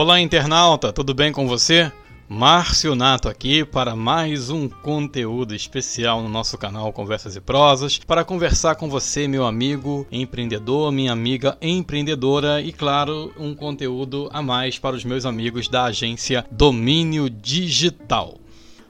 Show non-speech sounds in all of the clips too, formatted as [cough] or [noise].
Olá, internauta, tudo bem com você? Márcio Nato aqui para mais um conteúdo especial no nosso canal Conversas e Prosas, para conversar com você, meu amigo empreendedor, minha amiga empreendedora e, claro, um conteúdo a mais para os meus amigos da agência Domínio Digital.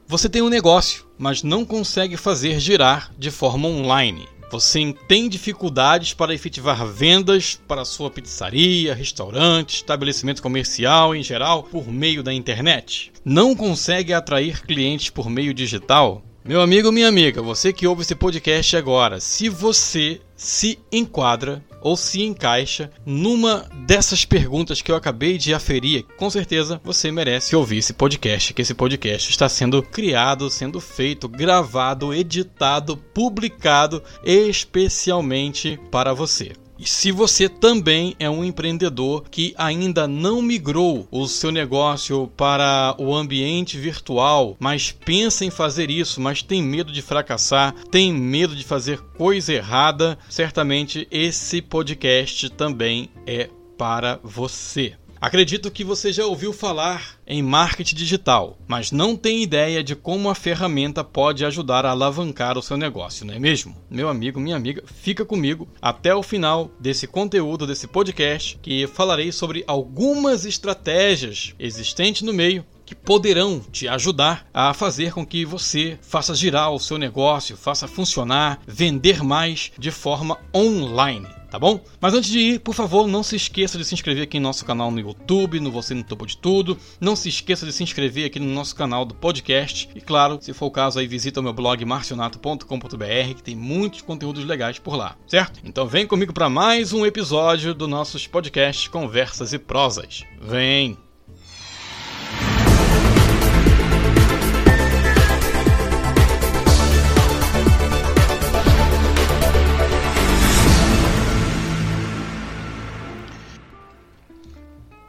Você tem um negócio, mas não consegue fazer girar de forma online. Você tem dificuldades para efetivar vendas para sua pizzaria, restaurante, estabelecimento comercial em geral por meio da internet? Não consegue atrair clientes por meio digital? Meu amigo, minha amiga, você que ouve esse podcast agora, se você se enquadra ou se encaixa numa dessas perguntas que eu acabei de aferir, com certeza você merece ouvir esse podcast, que esse podcast está sendo criado, sendo feito, gravado, editado, publicado especialmente para você. E se você também é um empreendedor que ainda não migrou o seu negócio para o ambiente virtual, mas pensa em fazer isso, mas tem medo de fracassar, tem medo de fazer coisa errada, certamente esse podcast também é para você. Acredito que você já ouviu falar em marketing digital, mas não tem ideia de como a ferramenta pode ajudar a alavancar o seu negócio, não é mesmo? Meu amigo, minha amiga, fica comigo até o final desse conteúdo, desse podcast, que falarei sobre algumas estratégias existentes no meio que poderão te ajudar a fazer com que você faça girar o seu negócio, faça funcionar, vender mais de forma online tá bom? Mas antes de ir, por favor, não se esqueça de se inscrever aqui no nosso canal no YouTube, no Você no Topo de Tudo. Não se esqueça de se inscrever aqui no nosso canal do podcast. E claro, se for o caso, aí visita o meu blog marcionato.com.br, que tem muitos conteúdos legais por lá, certo? Então vem comigo para mais um episódio do nossos podcasts Conversas e Prosas. Vem!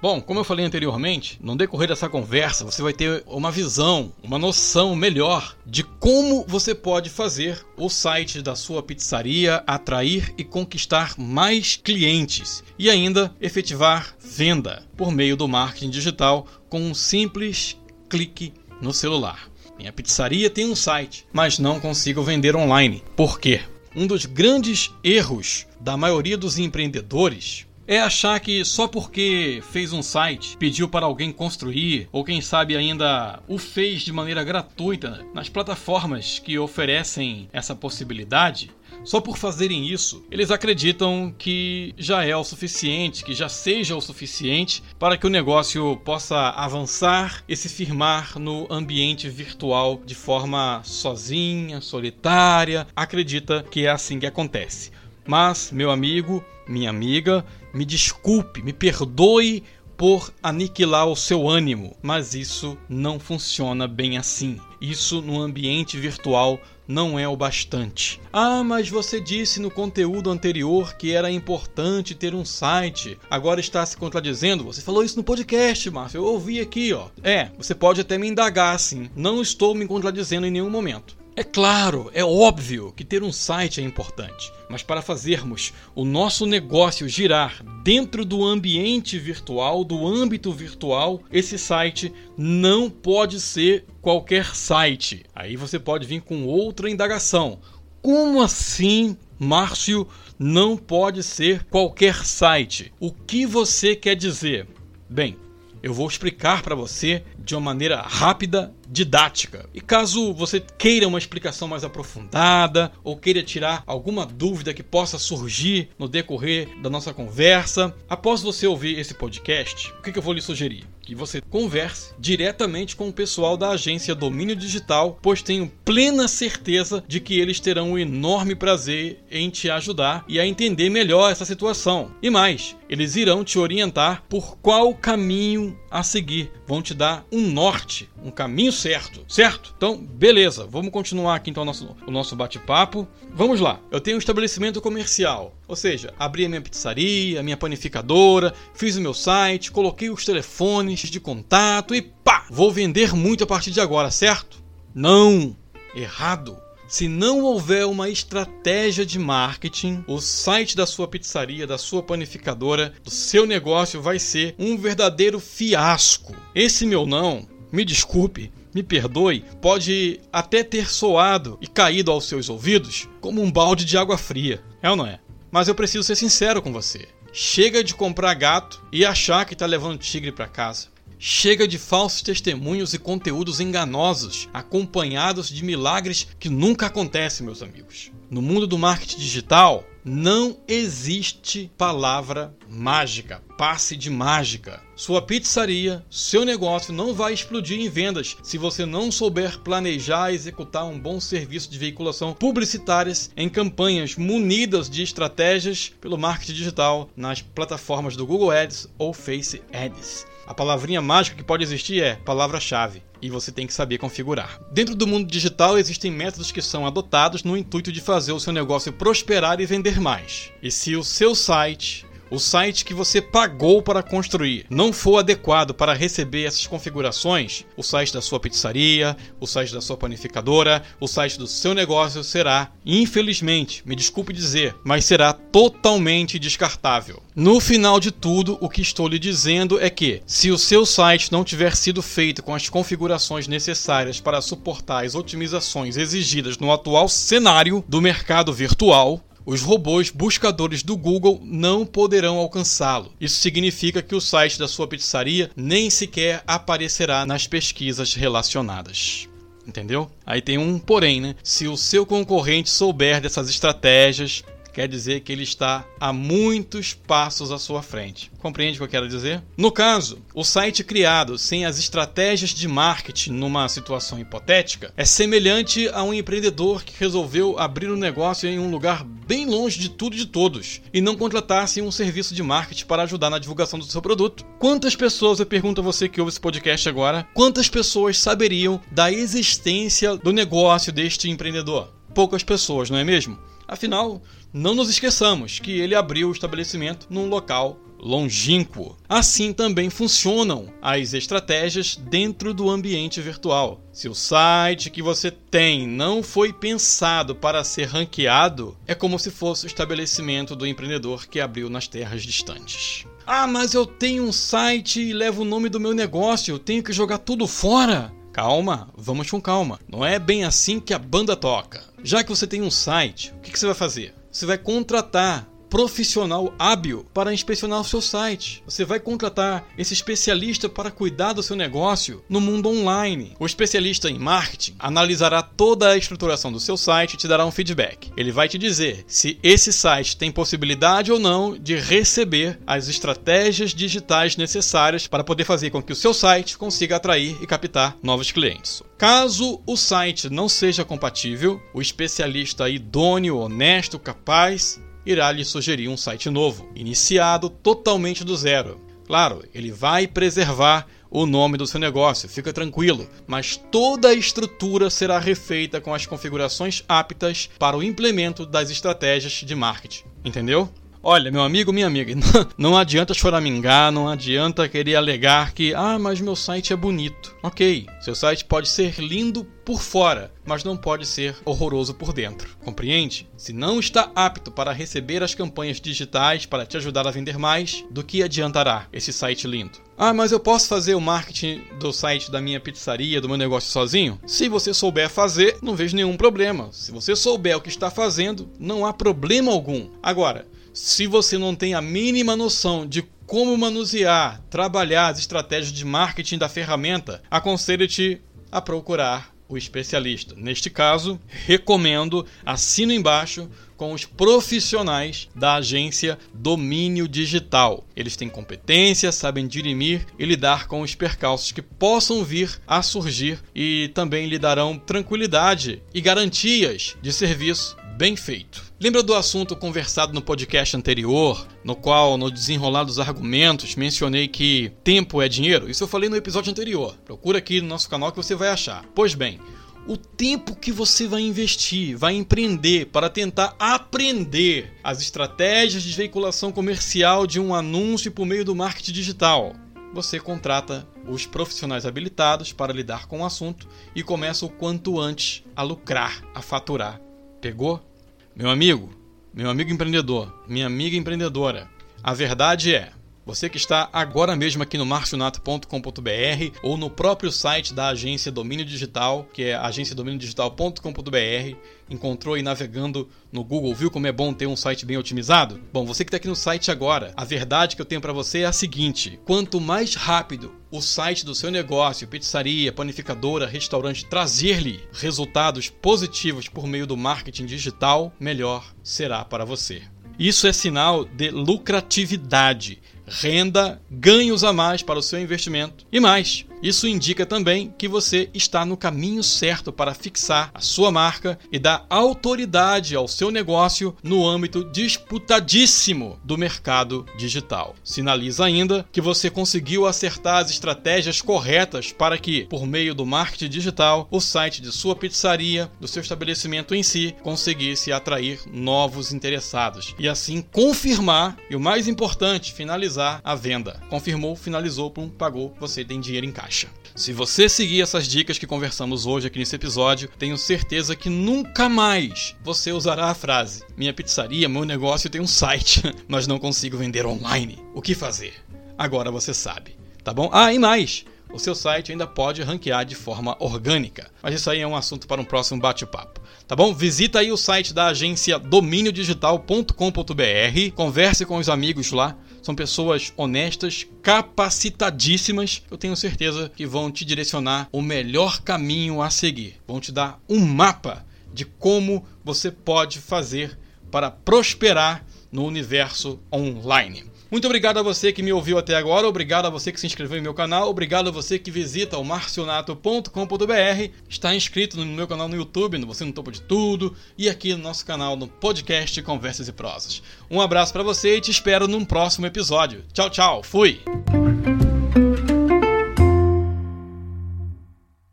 Bom, como eu falei anteriormente, no decorrer dessa conversa você vai ter uma visão, uma noção melhor de como você pode fazer o site da sua pizzaria atrair e conquistar mais clientes e ainda efetivar venda por meio do marketing digital com um simples clique no celular. Minha pizzaria tem um site, mas não consigo vender online. Por quê? Um dos grandes erros da maioria dos empreendedores é achar que só porque fez um site, pediu para alguém construir, ou quem sabe ainda o fez de maneira gratuita nas plataformas que oferecem essa possibilidade, só por fazerem isso, eles acreditam que já é o suficiente, que já seja o suficiente para que o negócio possa avançar e se firmar no ambiente virtual de forma sozinha, solitária. Acredita que é assim que acontece. Mas, meu amigo, minha amiga, me desculpe, me perdoe por aniquilar o seu ânimo, mas isso não funciona bem assim. Isso no ambiente virtual não é o bastante. Ah, mas você disse no conteúdo anterior que era importante ter um site. Agora está se contradizendo. Você falou isso no podcast, Márcio. Eu ouvi aqui, ó. É, você pode até me indagar assim. Não estou me contradizendo em nenhum momento. É claro, é óbvio que ter um site é importante, mas para fazermos o nosso negócio girar dentro do ambiente virtual, do âmbito virtual, esse site não pode ser qualquer site. Aí você pode vir com outra indagação. Como assim, Márcio, não pode ser qualquer site? O que você quer dizer? Bem, eu vou explicar para você de uma maneira rápida, didática. E caso você queira uma explicação mais aprofundada ou queira tirar alguma dúvida que possa surgir no decorrer da nossa conversa, após você ouvir esse podcast, o que eu vou lhe sugerir? Que você converse diretamente com o pessoal da agência Domínio Digital, pois tenho plena certeza de que eles terão um enorme prazer em te ajudar e a entender melhor essa situação. E mais, eles irão te orientar por qual caminho a seguir, vão te dar um norte, um caminho certo, certo? Então, beleza, vamos continuar aqui então o nosso, o nosso bate-papo. Vamos lá, eu tenho um estabelecimento comercial, ou seja, abri a minha pizzaria, a minha panificadora, fiz o meu site, coloquei os telefones de contato e pá! Vou vender muito a partir de agora, certo? Não! Errado! Se não houver uma estratégia de marketing, o site da sua pizzaria, da sua panificadora, do seu negócio vai ser um verdadeiro fiasco. Esse meu não, me desculpe, me perdoe, pode até ter soado e caído aos seus ouvidos como um balde de água fria. É ou não é? Mas eu preciso ser sincero com você. Chega de comprar gato e achar que está levando tigre para casa. Chega de falsos testemunhos e conteúdos enganosos, acompanhados de milagres que nunca acontecem, meus amigos. No mundo do marketing digital, não existe palavra mágica, passe de mágica. Sua pizzaria, seu negócio não vai explodir em vendas se você não souber planejar e executar um bom serviço de veiculação publicitárias em campanhas munidas de estratégias pelo marketing digital nas plataformas do Google Ads ou Face Ads. A palavrinha mágica que pode existir é palavra-chave e você tem que saber configurar. Dentro do mundo digital existem métodos que são adotados no intuito de fazer o seu negócio prosperar e vender mais. E se o seu site o site que você pagou para construir não for adequado para receber essas configurações, o site da sua pizzaria, o site da sua panificadora, o site do seu negócio será, infelizmente, me desculpe dizer, mas será totalmente descartável. No final de tudo, o que estou lhe dizendo é que, se o seu site não tiver sido feito com as configurações necessárias para suportar as otimizações exigidas no atual cenário do mercado virtual, os robôs buscadores do Google não poderão alcançá-lo. Isso significa que o site da sua pizzaria nem sequer aparecerá nas pesquisas relacionadas. Entendeu? Aí tem um porém, né? Se o seu concorrente souber dessas estratégias, quer dizer que ele está a muitos passos à sua frente. Compreende o que eu quero dizer? No caso, o site criado sem as estratégias de marketing numa situação hipotética é semelhante a um empreendedor que resolveu abrir um negócio em um lugar bem longe de tudo e de todos e não contratasse um serviço de marketing para ajudar na divulgação do seu produto. Quantas pessoas, eu pergunto a você que ouve esse podcast agora, quantas pessoas saberiam da existência do negócio deste empreendedor? Poucas pessoas, não é mesmo? Afinal, não nos esqueçamos que ele abriu o estabelecimento num local longínquo. Assim também funcionam as estratégias dentro do ambiente virtual. Se o site que você tem não foi pensado para ser ranqueado, é como se fosse o estabelecimento do empreendedor que abriu nas terras distantes. Ah, mas eu tenho um site e levo o nome do meu negócio, eu tenho que jogar tudo fora. Calma, vamos com calma. Não é bem assim que a banda toca. Já que você tem um site, o que, você vai fazer? Você vai contratar profissional hábil para inspecionar o seu site. Você vai contratar esse especialista para cuidar do seu negócio no mundo online. O especialista em marketing analisará toda a estruturação do seu site e te dará um feedback. Ele vai te dizer se esse site tem possibilidade ou não de receber as estratégias digitais necessárias para poder fazer com que o seu site consiga atrair e captar novos clientes. Caso o site não seja compatível, o especialista idôneo, honesto, capaz irá lhe sugerir um site novo, iniciado totalmente do zero. Claro, ele vai preservar o nome do seu negócio, fica tranquilo, mas toda a estrutura será refeita com as configurações aptas para o implemento das estratégias de marketing. Entendeu? Olha, meu amigo, minha amiga, [laughs] não adianta choramingar, não adianta querer alegar que, ah, mas meu site é bonito. Ok, seu site pode ser lindo por fora, mas não pode ser horroroso por dentro. Compreende? Se não está apto para receber as campanhas digitais para te ajudar a vender mais, do que adiantará esse site lindo? Ah, mas eu posso fazer o marketing do site da minha pizzaria, do meu negócio sozinho? Se você souber fazer, não vejo nenhum problema. Se você souber o que está fazendo, não há problema algum. Agora, se você não tem a mínima noção de como manusear, trabalhar as estratégias de marketing da ferramenta, aconselho-te a procurar o especialista. Neste caso, recomendo, assino embaixo com os profissionais da agência Domínio Digital. Eles têm competência, sabem dirimir e lidar com os percalços que possam vir a surgir e também lhe darão tranquilidade e garantias de serviço bem feito. Lembra do assunto conversado no podcast anterior, no qual, no desenrolar dos argumentos, mencionei que tempo é dinheiro? Isso eu falei no episódio anterior. Procura aqui no nosso canal que você vai achar. Pois bem, o tempo que você vai investir, vai empreender para tentar aprender as estratégias de veiculação comercial de um anúncio por meio do marketing digital, você contrata os profissionais habilitados para lidar com o assunto e começa o quanto antes a lucrar, a faturar. Pegou? Meu amigo, meu amigo empreendedor, minha amiga empreendedora, a verdade é você que está agora mesmo aqui no marcionato.com.br ou no próprio site da agência Domínio Digital, que é agenciadominiodigital.com.br, encontrou aí navegando no Google, viu como é bom ter um site bem otimizado? Bom, você que está aqui no site agora, a verdade que eu tenho para você é a seguinte: quanto mais rápido o site do seu negócio, pizzaria, panificadora, restaurante trazer-lhe resultados positivos por meio do marketing digital, melhor será para você. Isso é sinal de lucratividade renda, ganhos a mais para o seu investimento e mais. Isso indica também que você está no caminho certo para fixar a sua marca e dar autoridade ao seu negócio no âmbito disputadíssimo do mercado digital. Sinaliza ainda que você conseguiu acertar as estratégias corretas para que, por meio do marketing digital, o site de sua pizzaria, do seu estabelecimento em si, conseguisse atrair novos interessados e assim confirmar e o mais importante, finalizar a venda. Confirmou, finalizou, pum, pagou, você tem dinheiro em caixa caixa. Se você seguir essas dicas que conversamos hoje aqui nesse episódio, tenho certeza que nunca mais você usará a frase: Minha pizzaria, meu negócio tem um site, [laughs] mas não consigo vender online. O que fazer? Agora você sabe, tá bom? Ah, e mais! o seu site ainda pode ranquear de forma orgânica. Mas isso aí é um assunto para um próximo bate-papo. Tá bom? Visita aí o site da agência dominiodigital.com.br, converse com os amigos lá, são pessoas honestas, capacitadíssimas. Eu tenho certeza que vão te direcionar o melhor caminho a seguir. Vão te dar um mapa de como você pode fazer para prosperar no universo online. Muito obrigado a você que me ouviu até agora, obrigado a você que se inscreveu em meu canal, obrigado a você que visita o marcionato.com.br, está inscrito no meu canal no YouTube, no Você no Topo de Tudo, e aqui no nosso canal no podcast Conversas e Prosas. Um abraço para você e te espero num próximo episódio. Tchau, tchau, fui!